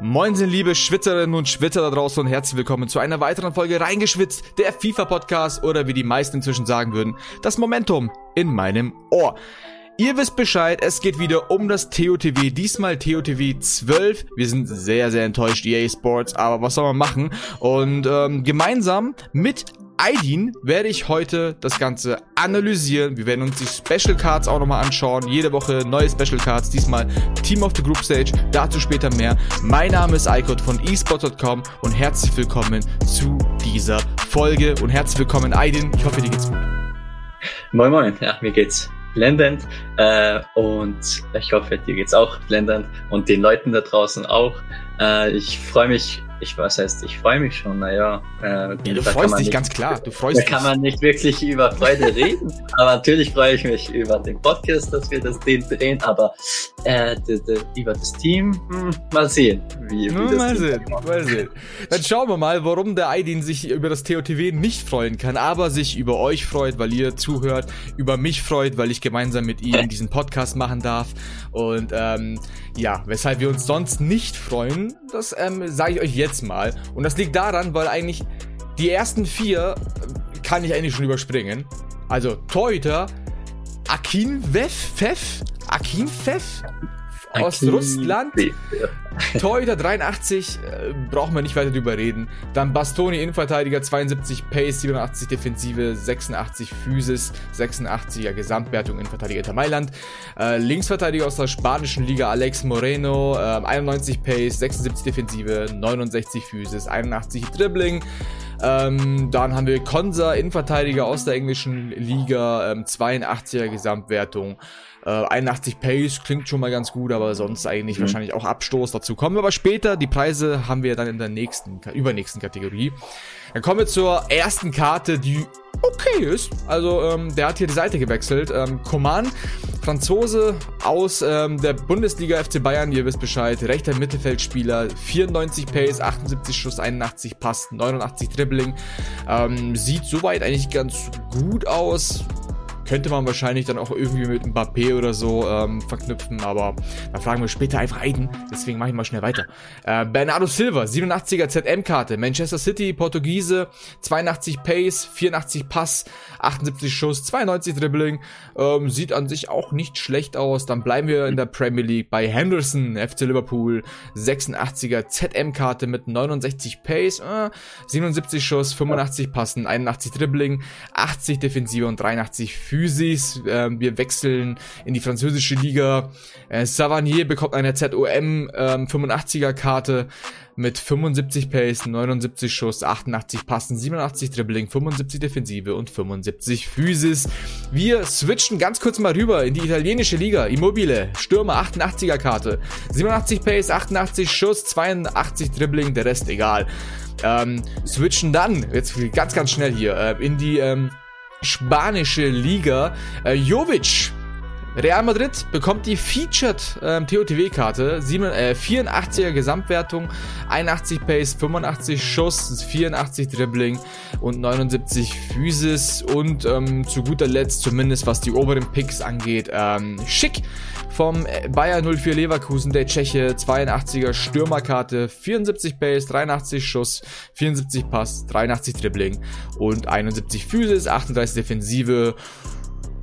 Moinsen, liebe Schwitzerinnen und Schwitzer da draußen und herzlich willkommen zu einer weiteren Folge Reingeschwitzt, der FIFA-Podcast oder wie die meisten inzwischen sagen würden, das Momentum in meinem Ohr. Ihr wisst Bescheid, es geht wieder um das TOTW, diesmal TOTW 12. Wir sind sehr, sehr enttäuscht, EA Sports, aber was soll man machen? Und ähm, gemeinsam mit Aidin werde ich heute das Ganze analysieren. Wir werden uns die Special Cards auch nochmal anschauen. Jede Woche neue Special Cards. Diesmal Team of the Group Stage. Dazu später mehr. Mein Name ist Icon von eSport.com und herzlich willkommen zu dieser Folge. Und herzlich willkommen, Aidin. Ich hoffe, dir geht's gut. Moin Moin, ja, mir geht's blendend äh, und ich hoffe, dir geht's auch blendend und den Leuten da draußen auch. Äh, ich freue mich ich was heißt, ich freue mich schon, naja. Äh, ja, du freust dich nicht, ganz klar, du freust da dich. Da kann man nicht wirklich über Freude reden, aber natürlich freue ich mich über den Podcast, dass wir das den drehen, aber äh, über das Team, hm, mal sehen. Wie, wie hm, mal, sehen mal sehen, Dann schauen wir mal, warum der Aidin sich über das TOTW nicht freuen kann, aber sich über euch freut, weil ihr zuhört, über mich freut, weil ich gemeinsam mit ihm diesen Podcast machen darf und ähm, ja, weshalb wir uns sonst nicht freuen, das ähm, sage ich euch jetzt mal. Und das liegt daran, weil eigentlich die ersten vier äh, kann ich eigentlich schon überspringen. Also Torhüter, Akin Vev, Fev, Akin Fev, aus Russland. Torhüter 83, äh, brauchen wir nicht weiter drüber reden. Dann Bastoni, Innenverteidiger 72, Pace 87, Defensive 86, Physis 86er Gesamtwertung, Innenverteidiger Inter Mailand. Äh, Linksverteidiger aus der spanischen Liga Alex Moreno, äh, 91 Pace, 76 Defensive, 69 Physis, 81 Dribbling. Ähm, dann haben wir Konsa, Innenverteidiger aus der englischen Liga, ähm, 82er Gesamtwertung. Äh, 81 Pace klingt schon mal ganz gut, aber sonst eigentlich mhm. wahrscheinlich auch Abstoß. Dazu kommen wir aber später. Die Preise haben wir dann in der nächsten, übernächsten Kategorie. Dann kommen wir zur ersten Karte, die okay ist. Also ähm, der hat hier die Seite gewechselt. Ähm, Coman, Franzose aus ähm, der Bundesliga FC Bayern, ihr wisst Bescheid. Rechter Mittelfeldspieler, 94 Pace, 78 Schuss, 81 Pass, 89 Dribbling. Ähm, sieht soweit eigentlich ganz gut aus könnte man wahrscheinlich dann auch irgendwie mit Mbappé oder so ähm, verknüpfen, aber da fragen wir später einfach Aiden, deswegen mache ich mal schnell weiter. Äh, Bernardo Silva, 87er ZM-Karte, Manchester City, Portugiese, 82 Pace, 84 Pass, 78 Schuss, 92 Dribbling, ähm, sieht an sich auch nicht schlecht aus. Dann bleiben wir in der Premier League bei Henderson, FC Liverpool, 86er ZM-Karte mit 69 Pace, äh, 77 Schuss, 85 Passen, 81 Dribbling, 80 Defensive und 83 für Physis. Äh, wir wechseln in die französische Liga. Äh, Savanier bekommt eine ZOM ähm, 85er Karte mit 75 Pace, 79 Schuss, 88 Passen, 87 Dribbling, 75 Defensive und 75 Physis. Wir switchen ganz kurz mal rüber in die italienische Liga. Immobile, Stürmer 88er Karte, 87 Pace, 88 Schuss, 82 Dribbling, der Rest egal. Ähm, switchen dann, jetzt ganz, ganz schnell hier, äh, in die ähm, spanische Liga. Äh, Jovic Real Madrid bekommt die Featured ähm, TOTW-Karte, äh, 84er Gesamtwertung, 81 Pace, 85 Schuss, 84 Dribbling und 79 Physis. Und ähm, zu guter Letzt, zumindest was die oberen Picks angeht, ähm, schick vom äh, Bayer 04 Leverkusen, der Tscheche, 82er Stürmerkarte, 74 Pace, 83 Schuss, 74 Pass, 83 Dribbling und 71 Physis, 38 Defensive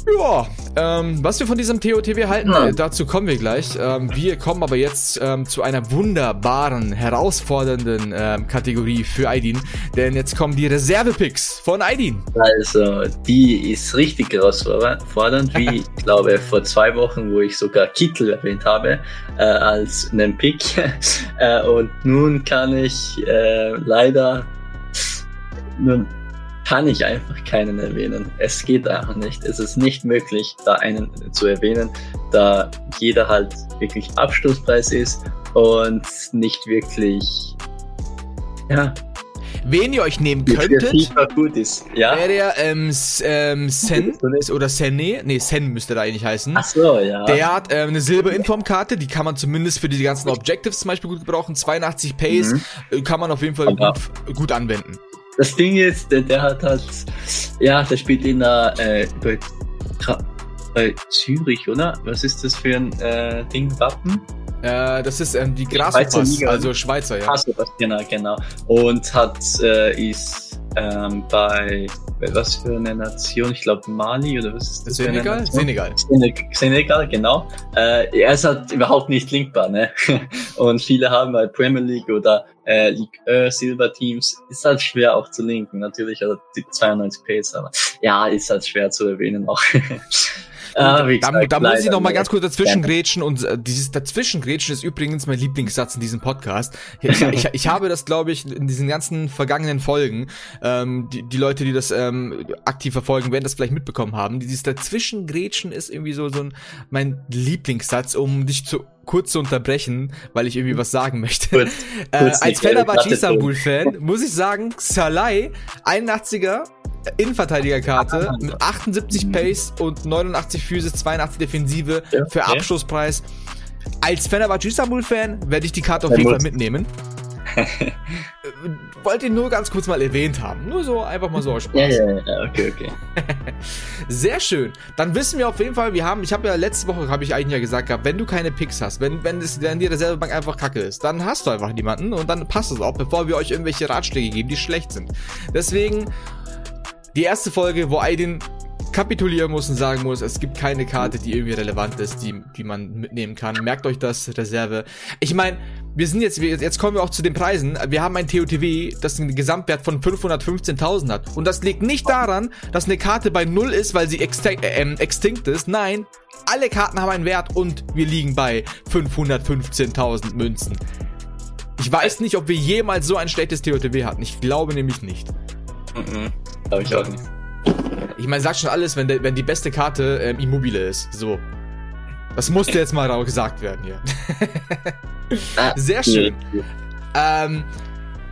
ja, ähm, was wir von diesem TOTW halten, ja. dazu kommen wir gleich. Ähm, wir kommen aber jetzt ähm, zu einer wunderbaren, herausfordernden ähm, Kategorie für Aidin, denn jetzt kommen die Reserve-Picks von Aidin. Also, die ist richtig herausfordernd, wie ich glaube vor zwei Wochen, wo ich sogar Kittel erwähnt habe, äh, als einen Pick. äh, und nun kann ich äh, leider nun kann ich einfach keinen erwähnen. Es geht einfach nicht. Es ist nicht möglich, da einen zu erwähnen, da jeder halt wirklich Abschlusspreis ist und nicht wirklich, ja, Wen ihr euch nehmen könntet, gut ist. Ja? wäre der ähm, ähm, Sen oder Senne, nee, Sen müsste da eigentlich heißen. Ach so, ja. Der hat ähm, eine Silber-Inform-Karte, die kann man zumindest für die ganzen Objectives zum Beispiel gut gebrauchen. 82 Pace mhm. Äh, kann man auf jeden Fall gut, gut anwenden das Ding ist, der, der hat halt, ja, der spielt in der, äh, bei, bei Zürich, oder? Was ist das für ein äh, Ding, Wappen? Äh, das ist ähm, die Graspass, also Schweizer, ja. Graspass, genau, genau. Und hat, äh, ist ähm, bei, was für eine Nation? Ich glaube Mali oder was ist das? Senegal? Senegal. Senegal, genau. Äh, er ist halt überhaupt nicht linkbar, ne? Und viele haben bei Premier League oder äh, League äh, Silver Teams ist halt schwer auch zu linken, natürlich, also die 92 Pace, aber ja, ist halt schwer zu erwähnen auch. Ah, gesagt, da, da muss ich noch mal ganz kurz dazwischen grätschen und äh, dieses dazwischengrätschen ist übrigens mein Lieblingssatz in diesem Podcast. Ich, ich, ich habe das, glaube ich, in diesen ganzen vergangenen Folgen, ähm, die, die Leute, die das ähm, aktiv verfolgen, werden das vielleicht mitbekommen haben. Dieses dazwischengrätschen ist irgendwie so, so ein, mein Lieblingssatz, um dich zu kurz zu unterbrechen, weil ich irgendwie was sagen möchte. Kurz, äh, als Fenerbahce Istanbul-Fan muss ich sagen, Salai, 81er, Innenverteidigerkarte mit 78 Pace und 89 Physis, 82 Defensive ja, für Abschlusspreis. Als Fenerbahce Istanbul-Fan werde ich die Karte auf jeden Fall mitnehmen. Wollte ihn nur ganz kurz mal erwähnt haben. Nur so, einfach mal so aus Spaß. Ja, ja, ja, okay, okay. Sehr schön. Dann wissen wir auf jeden Fall, wir haben, ich habe ja letzte Woche, habe ich eigentlich ja gesagt gehabt, wenn du keine Picks hast, wenn, wenn, das, wenn dir derselbe Bank einfach kacke ist, dann hast du einfach niemanden und dann passt es auch, bevor wir euch irgendwelche Ratschläge geben, die schlecht sind. Deswegen die erste Folge, wo Aidin kapitulieren muss und sagen muss, es gibt keine Karte, die irgendwie relevant ist, die, die man mitnehmen kann. Merkt euch das, Reserve. Ich meine, wir sind jetzt, jetzt kommen wir auch zu den Preisen. Wir haben ein TOTW, das einen Gesamtwert von 515.000 hat. Und das liegt nicht daran, dass eine Karte bei Null ist, weil sie extin äh, ähm, extinct ist. Nein, alle Karten haben einen Wert und wir liegen bei 515.000 Münzen. Ich weiß nicht, ob wir jemals so ein schlechtes TOTW hatten. Ich glaube nämlich nicht. Mhm. Glaube ich auch nicht. Ich meine, sagt schon alles, wenn, de, wenn die beste Karte ähm, Immobile ist. So. Das musste jetzt mal gesagt werden hier. Ah, Sehr schön. Ähm,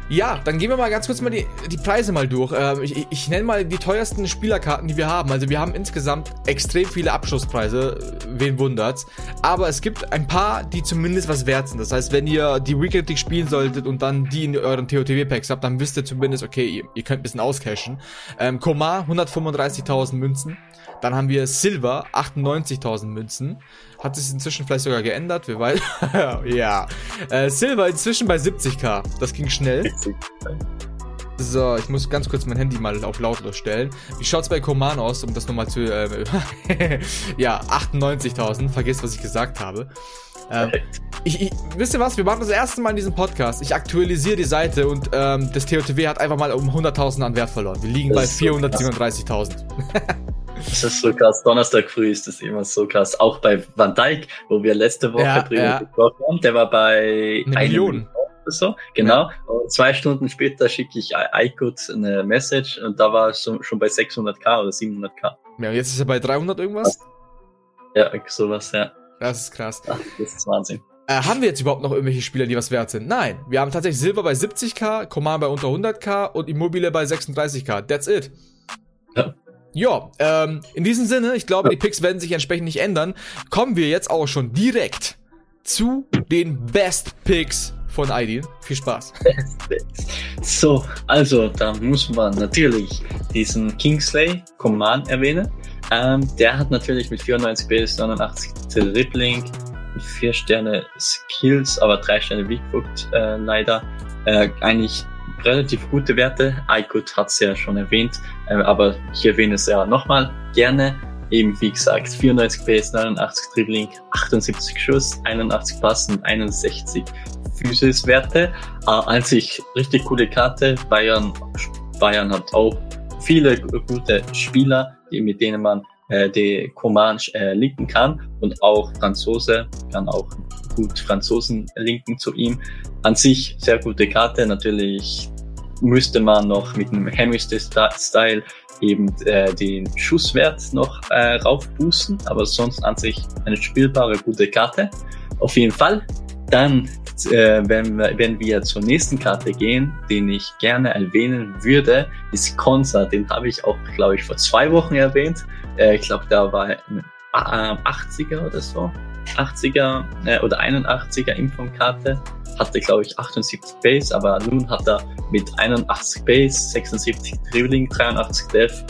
ja, dann gehen wir mal ganz kurz mal die, die Preise mal durch. Ähm, ich, ich nenne mal die teuersten Spielerkarten, die wir haben. Also wir haben insgesamt extrem viele Abschlusspreise, wen wundert's. Aber es gibt ein paar, die zumindest was wert sind. Das heißt, wenn ihr die Weekend League spielen solltet und dann die in euren TOTW-Packs habt, dann wisst ihr zumindest, okay, ihr, ihr könnt ein bisschen auscashen. Ähm, Komar, 135.000 Münzen. Dann haben wir Silver, 98.000 Münzen. Hat sich inzwischen vielleicht sogar geändert, wer weiß. ja. Äh, Silver inzwischen bei 70k. Das ging schnell. So, ich muss ganz kurz mein Handy mal auf lautlos stellen. Wie schaut's bei Koman aus, um das nochmal zu... Äh, ja, 98.000. Vergesst, was ich gesagt habe. Ähm, ich, ich, wisst ihr was? Wir machen das erste Mal in diesem Podcast. Ich aktualisiere die Seite und ähm, das TOTW hat einfach mal um 100.000 an Wert verloren. Wir liegen das bei 437.000. Das ist so krass. Donnerstag früh ist das immer so krass. Auch bei Van Dijk, wo wir letzte Woche ja, drüber ja. gesprochen haben, der war bei eine Million. So, genau. Ja. Und zwei Stunden später schicke ich iCode eine Message und da war es schon bei 600k oder 700k. Ja, jetzt ist er bei 300 irgendwas? Ja, sowas, ja. Das ist krass. Ach, das ist Wahnsinn. Äh, haben wir jetzt überhaupt noch irgendwelche Spieler, die was wert sind? Nein. Wir haben tatsächlich Silber bei 70k, Command bei unter 100k und Immobile bei 36k. That's it. Ja. Ja, ähm, in diesem Sinne, ich glaube, die Picks werden sich entsprechend nicht ändern. Kommen wir jetzt auch schon direkt zu den Best Picks von Aidin. Viel Spaß. So, also da muss man natürlich diesen Kingsley Command erwähnen. Ähm, der hat natürlich mit 94 Base, 89 Dribbling, 4 Sterne Skills, aber 3 Sterne Weakfoot äh, leider. Äh, eigentlich relativ gute Werte. iCode hat es ja schon erwähnt, äh, aber ich erwähne es ja nochmal gerne. Eben wie gesagt, 94 PS, 89 Dribbling, 78 Schuss, 81 Pass und 61 Physis-Werte. Äh, an sich richtig coole Karte. Bayern, Bayern hat auch viele gute Spieler, die, mit denen man äh, die Command äh, linken kann und auch Franzose kann auch gut Franzosen linken zu ihm. An sich sehr gute Karte, natürlich müsste man noch mit einem Hemister-Style eben äh, den Schusswert noch äh, raufboosten, aber sonst an sich eine spielbare gute Karte. Auf jeden Fall. Dann, äh, wenn, wir, wenn wir zur nächsten Karte gehen, den ich gerne erwähnen würde, ist Konza. Den habe ich auch, glaube ich, vor zwei Wochen erwähnt. Äh, ich glaube, da war ein 80er äh, oder so. 80er äh, oder 81er Impfungkarte hatte, glaube ich, 78 Base, aber nun hat er mit 81 Base, 76 Dribbling, 83 Def,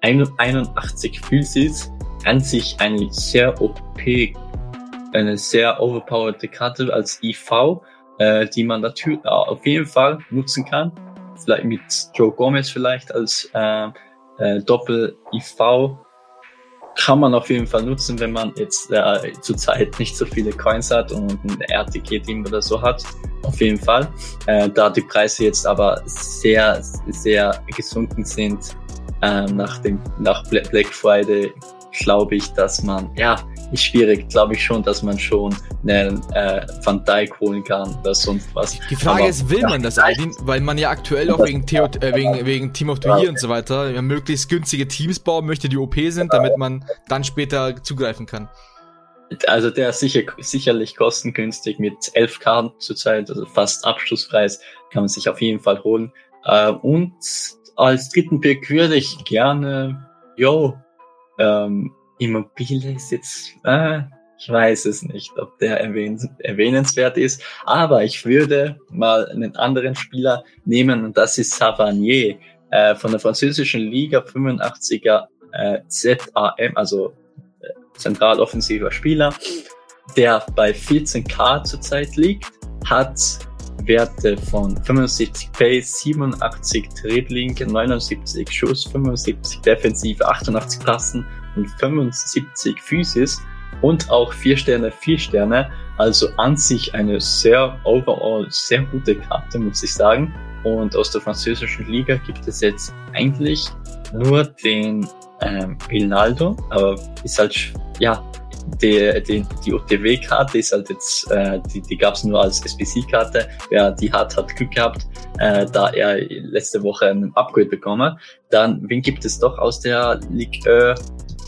81 Physis an sich eine sehr OP eine sehr overpowered Karte als IV, äh, die man natürlich äh, auf jeden Fall nutzen kann. Vielleicht mit Joe Gomez vielleicht als äh, äh, Doppel-IV kann man auf jeden Fall nutzen, wenn man jetzt äh, zurzeit nicht so viele Coins hat und ein RTK-Team oder so hat. Auf jeden Fall. Äh, da die Preise jetzt aber sehr, sehr gesunken sind äh, nach dem nach Black Friday, glaube ich, dass man ja ist schwierig, glaube ich schon, dass man schon einen äh, Van Dijk holen kann oder sonst was. Die Frage Aber, ist, will ja, man das eigentlich? Weil man ja aktuell auch wegen, Theo, äh, wegen, wegen Team of the Year und so weiter ja, möglichst günstige Teams bauen möchte, die OP sind, damit man dann später zugreifen kann. Also der ist sicher, sicherlich kostengünstig mit 11 Karten zurzeit, also fast Abschlusspreis, kann man sich auf jeden Fall holen. Äh, und als dritten Pick würde ich gerne, yo, ähm, Immobile ist jetzt, äh, ich weiß es nicht, ob der erwähn erwähnenswert ist, aber ich würde mal einen anderen Spieler nehmen und das ist Savanier äh, von der französischen Liga 85er äh, ZAM, also äh, zentraloffensiver Spieler, der bei 14k zurzeit liegt, hat Werte von 75 Pace, 87 Dribbling, 79 Schuss, 75 Defensive, 88 Passen und 75 Physis und auch 4 Sterne, 4 Sterne. Also an sich eine sehr overall sehr gute Karte, muss ich sagen. Und aus der französischen Liga gibt es jetzt eigentlich nur den ähm, Ronaldo, aber ist halt, ja, die, die, die OTW-Karte ist halt jetzt, äh, die, die gab es nur als SPC-Karte. Wer die hat, hat Glück gehabt, äh, da er letzte Woche einen Upgrade bekommen. Dann, wen gibt es doch aus der Ligue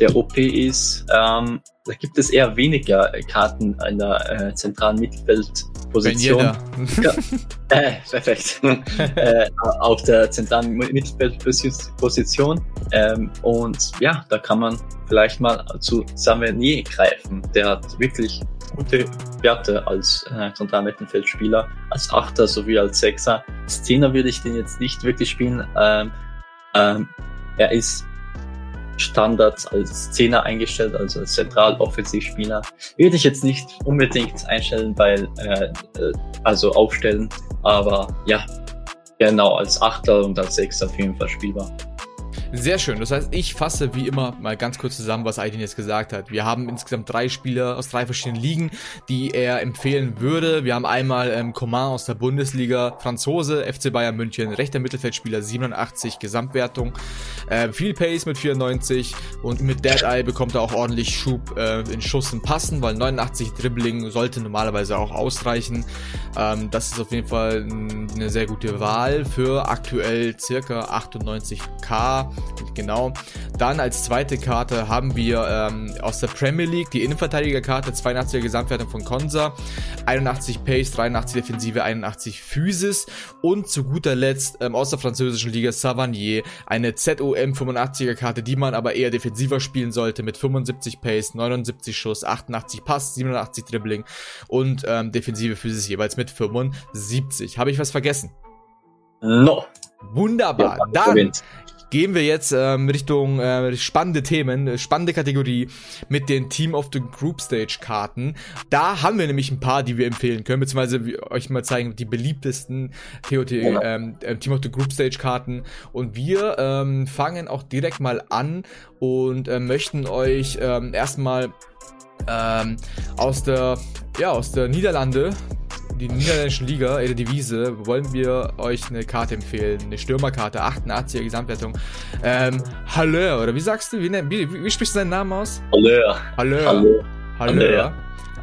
der OP ist, ähm, da gibt es eher weniger Karten in der äh, zentralen Mittelfeldposition. ja, äh, perfekt. äh, auf der zentralen Mittelfeldposition. Ähm, und ja, da kann man vielleicht mal zu Savenier greifen. Der hat wirklich gute Werte als äh, zentraler Mittelfeldspieler, als Achter sowie als Sechser. Zehner würde ich den jetzt nicht wirklich spielen. Ähm, ähm, er ist Standards als Zehner eingestellt, also als Zentraloffensivspieler. Würde ich jetzt nicht unbedingt einstellen, weil, äh, äh, also aufstellen, aber ja, genau, als Achter und als Sechser auf jeden Fall spielbar. Sehr schön. Das heißt, ich fasse wie immer mal ganz kurz zusammen, was Aydin jetzt gesagt hat. Wir haben insgesamt drei Spieler aus drei verschiedenen Ligen, die er empfehlen würde. Wir haben einmal ähm, Coman aus der Bundesliga, Franzose, FC Bayern München, rechter Mittelfeldspieler 87 Gesamtwertung, äh, viel Pace mit 94 und mit Dead Eye bekommt er auch ordentlich Schub äh, in Schuss und Passen, weil 89 Dribbling sollte normalerweise auch ausreichen. Ähm, das ist auf jeden Fall eine sehr gute Wahl für aktuell circa 98k Genau. Dann als zweite Karte haben wir ähm, aus der Premier League die Innenverteidigerkarte, 82er Gesamtwertung von Konsa, 81 Pace, 83 Defensive, 81 Physis und zu guter Letzt ähm, aus der französischen Liga Savanier, eine ZOM 85er Karte, die man aber eher defensiver spielen sollte mit 75 Pace, 79 Schuss, 88 Pass, 87 Dribbling und ähm, defensive Physis jeweils mit 75. Habe ich was vergessen? No. Wunderbar. Ja, Dann gehen wir jetzt ähm, Richtung äh, spannende Themen, äh, spannende Kategorie mit den Team of the Group Stage Karten. Da haben wir nämlich ein paar, die wir empfehlen können, beziehungsweise euch mal zeigen, die beliebtesten TOT, ähm, äh, Team of the Group Stage Karten. Und wir ähm, fangen auch direkt mal an und äh, möchten euch ähm, erstmal ähm, aus der ja aus der Niederlande die niederländischen Liga, äh, Devise, wollen wir euch eine Karte empfehlen. Eine Stürmerkarte, 88er Gesamtwertung. Ähm, Haller, oder wie sagst du? Wie, wie, wie sprichst du seinen Namen aus? Haller. Haller. Haller.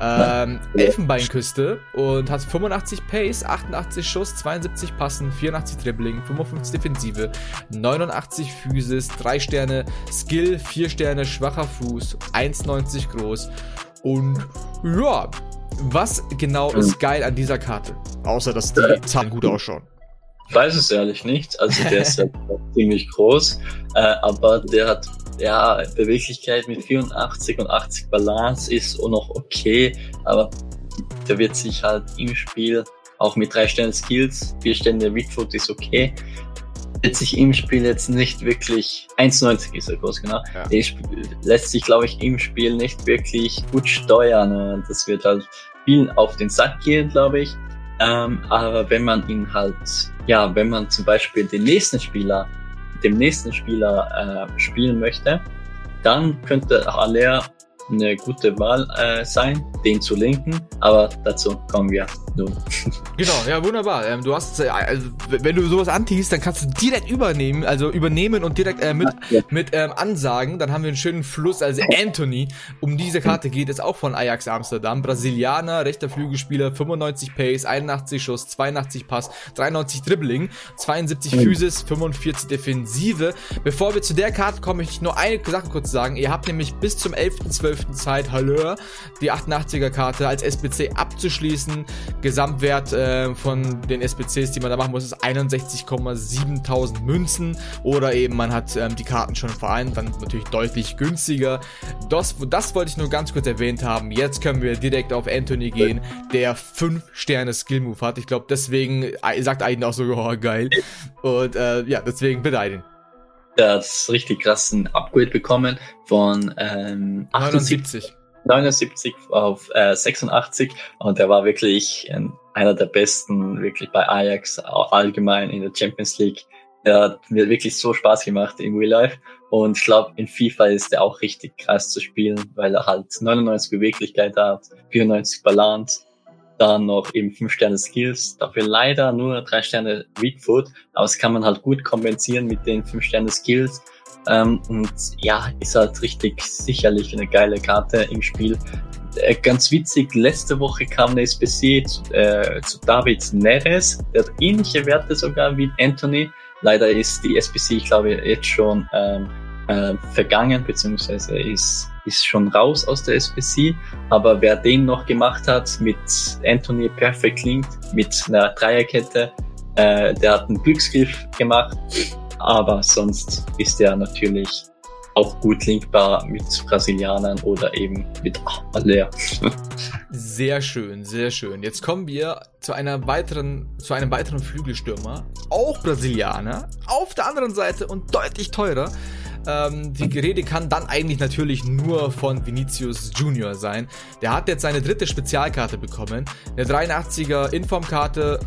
Ähm, Elfenbeinküste und hat 85 Pace, 88 Schuss, 72 Passen, 84 Dribbling, 55 Defensive, 89 Physis, 3 Sterne Skill, 4 Sterne schwacher Fuß, 1,90 groß und ja, was genau ist geil an dieser Karte? Außer, dass die Zahlen gut ausschauen. Ich weiß es ehrlich nicht. Also der ist halt ziemlich groß, äh, aber der hat ja Beweglichkeit mit 84 und 80 Balance ist auch noch okay, aber der wird sich halt im Spiel auch mit drei Sterne Skills, vier Sterne Midfoot ist okay. Sich im Spiel jetzt nicht wirklich, 1,90 ist er groß, genau, ja. lässt sich, glaube ich, im Spiel nicht wirklich gut steuern und das wird halt vielen auf den Sack gehen, glaube ich. Ähm, aber wenn man ihn halt, ja, wenn man zum Beispiel den nächsten Spieler, dem nächsten Spieler äh, spielen möchte, dann könnte Haller eine gute Wahl äh, sein, den zu linken, aber dazu kommen wir nun. Genau, ja, wunderbar. Ähm, du hast, äh, also, wenn du sowas antiest, dann kannst du direkt übernehmen, also übernehmen und direkt äh, mit, ja. mit ähm, Ansagen, dann haben wir einen schönen Fluss. Also Anthony, um diese Karte geht es auch von Ajax Amsterdam. Brasilianer, rechter Flügelspieler, 95 Pace, 81 Schuss, 82 Pass, 93 Dribbling, 72 mhm. Physis, 45 Defensive. Bevor wir zu der Karte kommen, möchte ich nur eine Sache kurz sagen. Ihr habt nämlich bis zum 11.12. Zeit, Hallo, die 88er Karte als SBC abzuschließen. Gesamtwert äh, von den SBCs, die man da machen muss, ist 61,7000 Münzen. Oder eben man hat ähm, die Karten schon vereint, dann natürlich deutlich günstiger. Das, das wollte ich nur ganz kurz erwähnt haben. Jetzt können wir direkt auf Anthony gehen, der 5 Sterne Skill Move hat. Ich glaube, deswegen äh, sagt Aiden auch so, oh, geil. Und äh, ja, deswegen bitte Aiden hat richtig krassen Upgrade bekommen von ähm, 78. 79 auf äh, 86 und er war wirklich ein, einer der besten wirklich bei Ajax allgemein in der Champions League. Er hat mir wirklich so Spaß gemacht in Real Life und ich glaube in FIFA ist er auch richtig krass zu spielen, weil er halt 99 Beweglichkeit hat, 94 Balance, dann noch eben 5 Sterne Skills, dafür leider nur 3 Sterne Weak Foot, aber das kann man halt gut kompensieren mit den 5 Sterne Skills ähm, und ja, ist halt richtig sicherlich eine geile Karte im Spiel. Äh, ganz witzig, letzte Woche kam eine SPC zu, äh, zu David Neres. Der hat ähnliche Werte sogar wie Anthony. Leider ist die SPC, ich glaube, jetzt schon ähm, äh, vergangen, beziehungsweise ist, ist schon raus aus der SPC. Aber wer den noch gemacht hat mit Anthony Perfect Link, mit einer Dreierkette, äh, der hat einen Glücksgriff gemacht aber sonst ist er natürlich auch gut linkbar mit Brasilianern oder eben mit Aller. Sehr schön, sehr schön. Jetzt kommen wir zu einer weiteren, zu einem weiteren Flügelstürmer, auch Brasilianer, auf der anderen Seite und deutlich teurer. Ähm, die Rede kann dann eigentlich natürlich nur von Vinicius Junior sein. Der hat jetzt seine dritte Spezialkarte bekommen. Eine 83er Informkarte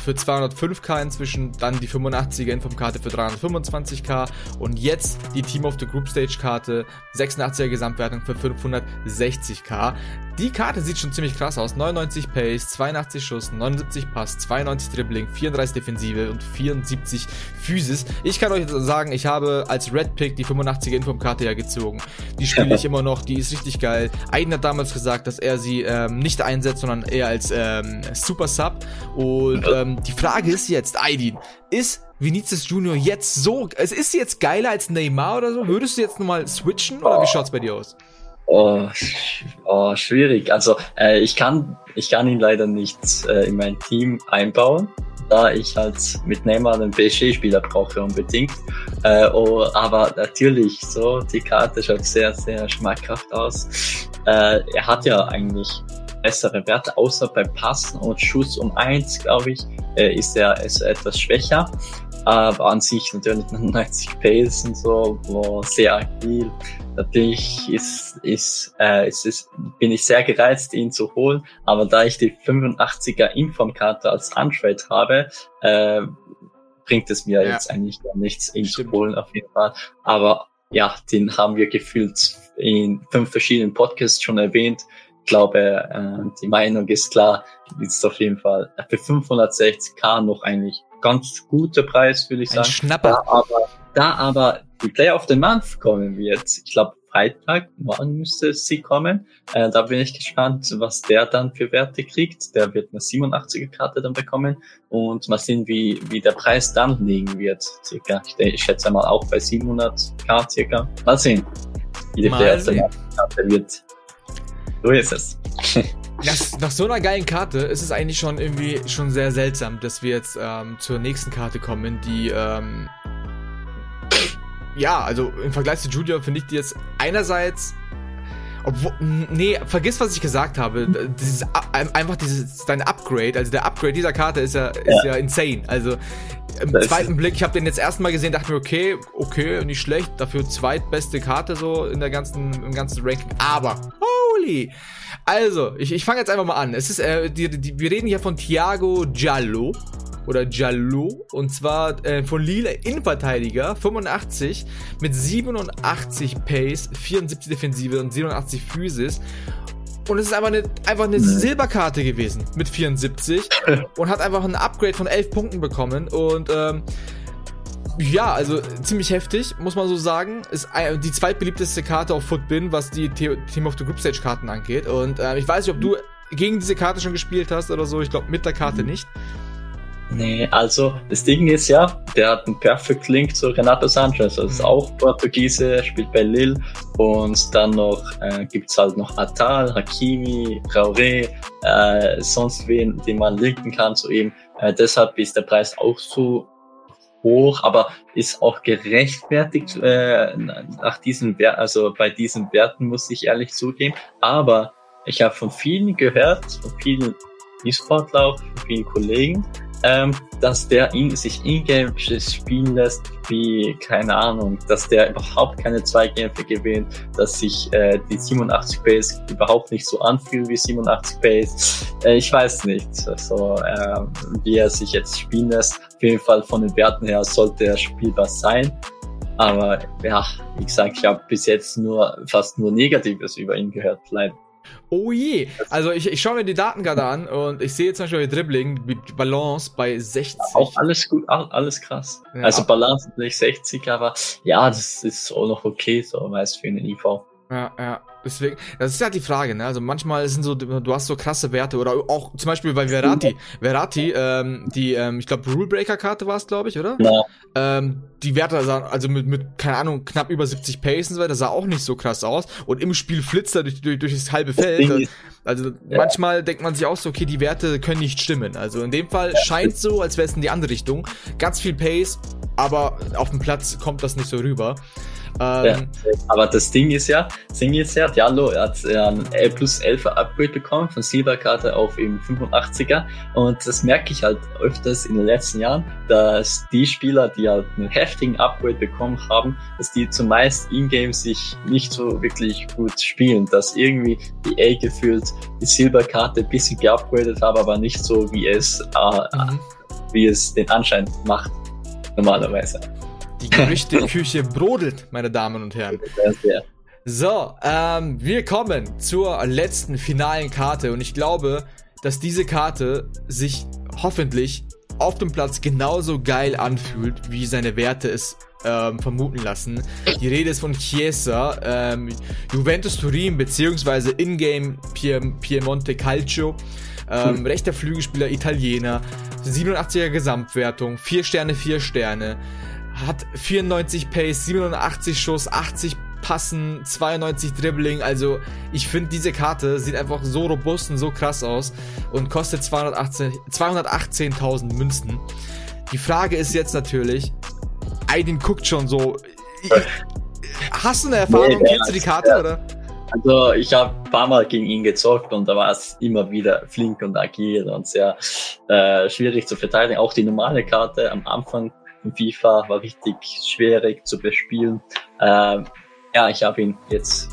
für 205k inzwischen, dann die 85er Informkarte für 325k und jetzt die Team of the Group Stage Karte, 86er Gesamtwertung für 560k. Die Karte sieht schon ziemlich krass aus. 99 Pace, 82 Schuss, 79 Pass, 92 Dribbling, 34 Defensive und 74 Physis. Ich kann euch sagen, ich habe als Red Pick die 85er Informkarte ja gezogen. Die spiele ich immer noch, die ist richtig geil. Aiden hat damals gesagt, dass er sie ähm, nicht einsetzt, sondern eher als ähm, Super Sub. Und ähm, die Frage ist jetzt, Aidin, ist Vinicius Junior jetzt so, es ist jetzt geiler als Neymar oder so? Würdest du jetzt nochmal switchen oder wie schaut's bei dir aus? Oh, oh schwierig. Also äh, ich kann ich kann ihn leider nicht äh, in mein Team einbauen, da ich halt mit Neymar einen PSG-Spieler brauche unbedingt. Äh, oh, aber natürlich so, die Karte schaut sehr sehr schmackhaft aus. Äh, er hat ja eigentlich bessere Werte, außer beim Passen und Schuss um eins, glaube ich, äh, ist er ist etwas schwächer. Aber an sich natürlich 90 Pace und so, wo sehr agil. Natürlich ist, ist, äh, ist, ist, bin ich sehr gereizt, ihn zu holen. Aber da ich die 85er Informkarte als Untrade habe, äh, bringt es mir ja. jetzt eigentlich gar nichts, ihn Stimmt. zu holen auf jeden Fall. Aber ja, den haben wir gefühlt in fünf verschiedenen Podcasts schon erwähnt. Ich glaube, äh, die Meinung ist klar, ist auf jeden Fall für 560k noch eigentlich ganz guter Preis, würde ich sagen. Ein Schnapper. Da aber, da aber die Player of the Month kommen wird, ich glaube Freitag, morgen müsste sie kommen. Äh, da bin ich gespannt, was der dann für Werte kriegt. Der wird eine 87er Karte dann bekommen und mal sehen, wie, wie der Preis dann liegen wird. Circa. Ich, ich schätze mal auch bei 700k circa. Mal sehen, wie die Player of the Month Karte wird. So ist es. Das, nach so einer geilen Karte ist es eigentlich schon irgendwie schon sehr seltsam, dass wir jetzt ähm, zur nächsten Karte kommen, die ähm, ja, also im Vergleich zu Julia finde ich die jetzt einerseits Obwohl, nee, vergiss, was ich gesagt habe. Dieses, einfach dieses, dein Upgrade, also der Upgrade dieser Karte ist ja, ist ja, ja insane. Also im das zweiten Blick, ich habe den jetzt erstmal gesehen, dachte mir, okay, okay, nicht schlecht, dafür zweitbeste Karte so in der ganzen, im ganzen Ranking. Aber, holy! Also, ich, ich fange jetzt einfach mal an. Es ist, äh, die, die, wir reden hier von Thiago Giallo oder Jallo und zwar äh, von Lille Innenverteidiger 85 mit 87 Pace, 74 Defensive und 87 Physis und es ist einfach eine, einfach eine Silberkarte gewesen mit 74 und hat einfach ein Upgrade von 11 Punkten bekommen und ähm, ja, also ziemlich heftig, muss man so sagen. Ist die zweitbeliebteste Karte auf Footbin, was die Team of the Group Stage Karten angeht. Und äh, ich weiß nicht, ob du gegen diese Karte schon gespielt hast oder so. Ich glaube mit der Karte nicht. Nee, also das Ding ist ja, der hat einen Perfect Link zu Renato Sanchez. Das ist mhm. auch Portugiese, spielt bei Lille. Und dann noch äh, gibt's halt noch Atal, Hakimi, Traoré, äh, sonst wen, den man linken kann zu ihm. Äh, deshalb ist der Preis auch so hoch, aber ist auch gerechtfertigt äh, nach diesen Werten, also bei diesen Werten muss ich ehrlich zugeben. Aber ich habe von vielen gehört, von vielen E-Sportler, von vielen Kollegen, ähm, dass der ihn, sich in-game spielen lässt, wie, keine Ahnung, dass der überhaupt keine Zweikämpfe gewinnt, dass sich äh, die 87 Base überhaupt nicht so anfühlt wie 87 Base. Äh, ich weiß nicht, also, äh, wie er sich jetzt spielen lässt. Auf jeden Fall von den Werten her sollte er spielbar sein. Aber ja, wie gesagt, ich habe bis jetzt nur fast nur Negatives über ihn gehört, leider. Oh je. Also ich, ich schaue mir die Daten gerade an und ich sehe zum Beispiel bei Dribbling mit Balance bei 60. Auch alles gut, alles krass. Ja. Also Balance nicht 60, aber ja, das ist auch noch okay, so meist für einen IV. Ja, ja. Deswegen, das ist ja die Frage, ne? Also manchmal sind so, du hast so krasse Werte oder auch zum Beispiel bei Verati. Verati, ähm, die, ähm, ich glaube, Rulebreaker-Karte war es, glaube ich, oder? Ja. Ähm, die Werte sahen, also mit, mit, keine Ahnung, knapp über 70 Pace und so weiter, sah auch nicht so krass aus. Und im Spiel flitzt er durch, durch, durch das halbe Feld. Also ja. manchmal denkt man sich auch so, okay, die Werte können nicht stimmen. Also in dem Fall scheint so, als wäre es in die andere Richtung. Ganz viel Pace, aber auf dem Platz kommt das nicht so rüber. Ähm, ja, aber das Ding ist ja, das Ding ist ja, Diallo hat ein L plus 11 Upgrade bekommen von Silberkarte auf eben 85er und das merke ich halt öfters in den letzten Jahren, dass die Spieler, die halt einen heftigen Upgrade bekommen haben, dass die zumeist in-game sich nicht so wirklich gut spielen, dass irgendwie die A gefühlt die Silberkarte ein bisschen geupgradet haben, aber nicht so wie es, äh, mhm. wie es den Anschein macht normalerweise. Die Gerüchteküche brodelt, meine Damen und Herren. So, ähm, wir kommen zur letzten finalen Karte und ich glaube, dass diese Karte sich hoffentlich auf dem Platz genauso geil anfühlt, wie seine Werte es ähm, vermuten lassen. Die Rede ist von Chiesa, ähm, Juventus Turin beziehungsweise Ingame Piem Piemonte Calcio, ähm, hm. rechter Flügelspieler Italiener, 87er Gesamtwertung, 4 Sterne, 4 Sterne hat 94 Pace, 87 Schuss, 80 Passen, 92 Dribbling. Also ich finde, diese Karte sieht einfach so robust und so krass aus und kostet 218.000 218 Münzen. Die Frage ist jetzt natürlich, Aydin guckt schon so. Hast du eine Erfahrung? Nee, Kennst du die Karte, ja. oder? Also ich habe ein paar Mal gegen ihn gezockt und da war es immer wieder flink und agil und sehr äh, schwierig zu verteidigen. Auch die normale Karte am Anfang in FIFA, war richtig schwierig zu bespielen. Ähm, ja, ich habe ihn jetzt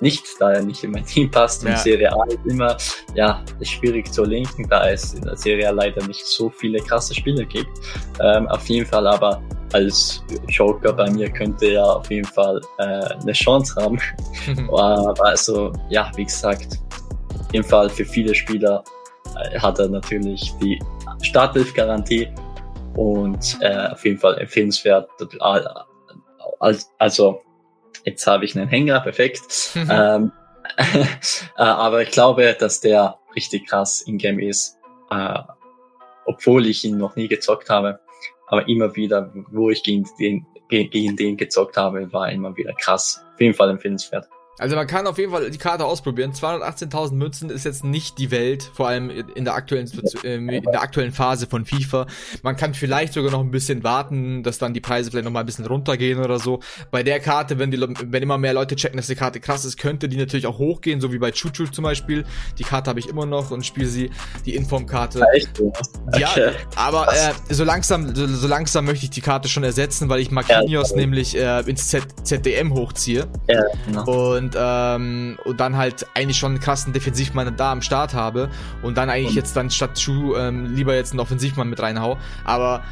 nicht, da er nicht in mein Team passt. Ja. In Serie A ist immer, ja, schwierig zu lenken, da es in der Serie A leider nicht so viele krasse Spiele gibt. Ähm, auf jeden Fall aber als Joker bei mir könnte er auf jeden Fall äh, eine Chance haben. aber also, ja, wie gesagt, auf jeden Fall für viele Spieler äh, hat er natürlich die Starthilfgarantie und äh, auf jeden Fall empfehlenswert. Also, jetzt habe ich einen Hänger, perfekt. Mhm. Ähm, äh, aber ich glaube, dass der richtig krass in-game ist, äh, obwohl ich ihn noch nie gezockt habe. Aber immer wieder, wo ich gegen den, gegen den gezockt habe, war immer wieder krass. Auf jeden Fall empfehlenswert. Also man kann auf jeden Fall die Karte ausprobieren. 218.000 Münzen ist jetzt nicht die Welt, vor allem in der aktuellen äh, in der aktuellen Phase von FIFA. Man kann vielleicht sogar noch ein bisschen warten, dass dann die Preise vielleicht noch mal ein bisschen runtergehen oder so. Bei der Karte, wenn die wenn immer mehr Leute checken, dass die Karte krass ist, könnte die natürlich auch hochgehen, so wie bei Chuchu zum Beispiel. Die Karte habe ich immer noch und spiele sie die Informkarte. Echt? Okay. Ja, aber äh, so langsam so, so, langsam möchte ich die Karte schon ersetzen, weil ich Marquinhos ja, nämlich äh, ins Z ZDM hochziehe. Ja, genau. Und und, ähm, und dann halt eigentlich schon einen krassen Defensivmann da am Start habe und dann eigentlich jetzt dann statt Schuh ähm, lieber jetzt einen Offensivmann mit reinhau. Aber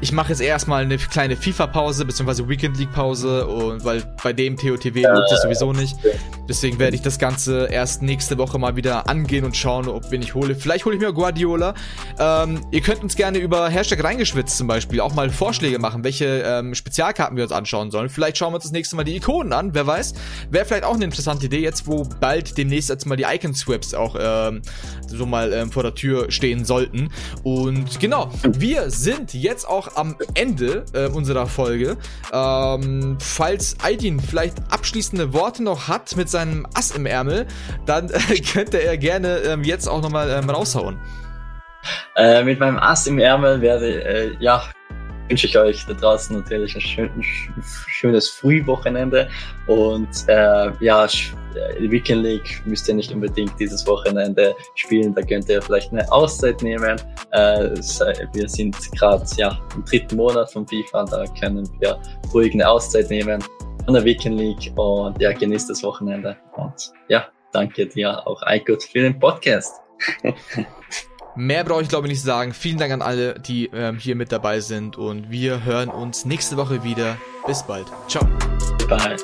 ich mache jetzt erstmal eine kleine FIFA-Pause, beziehungsweise Weekend League-Pause, und weil bei dem TOTW ja, es sowieso nicht. Deswegen werde ich das Ganze erst nächste Woche mal wieder angehen und schauen, ob wen ich hole. Vielleicht hole ich mir Guardiola. Ähm, ihr könnt uns gerne über Hashtag reingeschwitzt zum Beispiel auch mal Vorschläge machen, welche ähm, Spezialkarten wir uns anschauen sollen. Vielleicht schauen wir uns das nächste Mal die Ikonen an, wer weiß. Wäre vielleicht auch eine interessante Idee, jetzt wo bald demnächst jetzt mal die Icon-Swaps auch ähm, so mal ähm, vor der Tür stehen sollten. Und genau, wir sind jetzt auch am Ende äh, unserer Folge. Ähm, falls Aydin vielleicht abschließende Worte noch hat mit seinem Ass im Ärmel, dann äh, könnte er gerne ähm, jetzt auch nochmal ähm, raushauen. Äh, mit meinem Ass im Ärmel werde, äh, ja, wünsche ich euch da draußen natürlich ein, schön, schönes Frühwochenende und äh, ja, Weekend League müsst ihr nicht unbedingt dieses Wochenende spielen, da könnt ihr vielleicht eine Auszeit nehmen. Äh, wir sind gerade ja, im dritten Monat von FIFA, da können wir ruhig eine Auszeit nehmen von der Weekend League und ja, genießt das Wochenende. Und ja, danke dir auch, Eikut, für den Podcast. Mehr brauche ich glaube ich nicht sagen. Vielen Dank an alle, die ähm, hier mit dabei sind und wir hören uns nächste Woche wieder. Bis bald. Ciao. Bye.